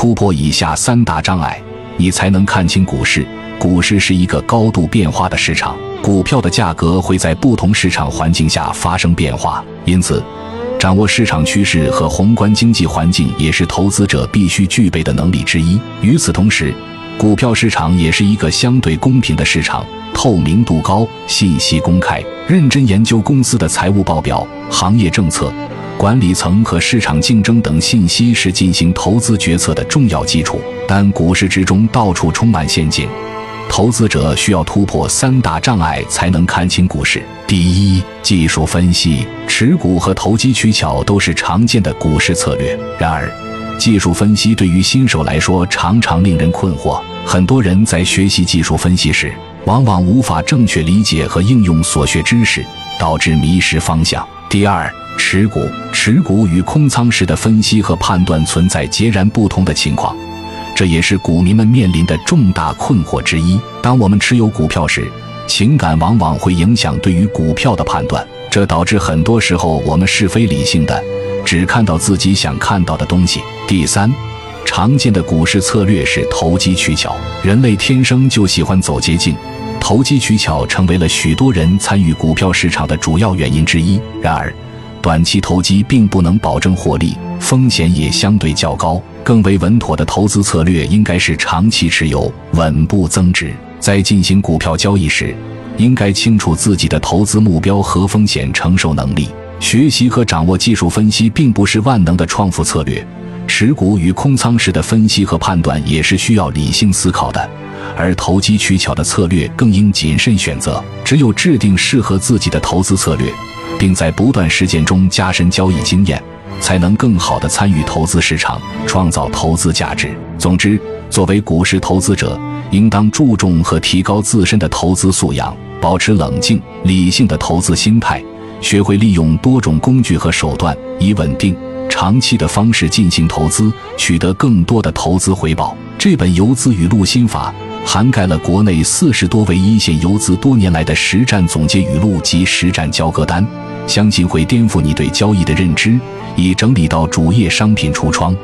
突破以下三大障碍，你才能看清股市。股市是一个高度变化的市场，股票的价格会在不同市场环境下发生变化，因此，掌握市场趋势和宏观经济环境也是投资者必须具备的能力之一。与此同时，股票市场也是一个相对公平的市场，透明度高，信息公开，认真研究公司的财务报表、行业政策、管理层和市场竞争等信息是进行投资决策的重要基础。但股市之中到处充满陷阱。投资者需要突破三大障碍才能看清股市。第一，技术分析、持股和投机取巧都是常见的股市策略。然而，技术分析对于新手来说常常令人困惑。很多人在学习技术分析时，往往无法正确理解和应用所学知识，导致迷失方向。第二，持股、持股与空仓时的分析和判断存在截然不同的情况。这也是股民们面临的重大困惑之一。当我们持有股票时，情感往往会影响对于股票的判断，这导致很多时候我们是非理性的，只看到自己想看到的东西。第三，常见的股市策略是投机取巧。人类天生就喜欢走捷径，投机取巧成为了许多人参与股票市场的主要原因之一。然而，短期投机并不能保证获利，风险也相对较高。更为稳妥的投资策略应该是长期持有，稳步增值。在进行股票交易时，应该清楚自己的投资目标和风险承受能力。学习和掌握技术分析并不是万能的创富策略，持股与空仓时的分析和判断也是需要理性思考的。而投机取巧的策略更应谨慎选择。只有制定适合自己的投资策略，并在不断实践中加深交易经验。才能更好地参与投资市场，创造投资价值。总之，作为股市投资者，应当注重和提高自身的投资素养，保持冷静理性的投资心态，学会利用多种工具和手段，以稳定、长期的方式进行投资，取得更多的投资回报。这本游资语录心法涵盖了国内四十多位一线游资多年来的实战总结语录及实战交割单，相信会颠覆你对交易的认知。已整理到主页商品橱窗。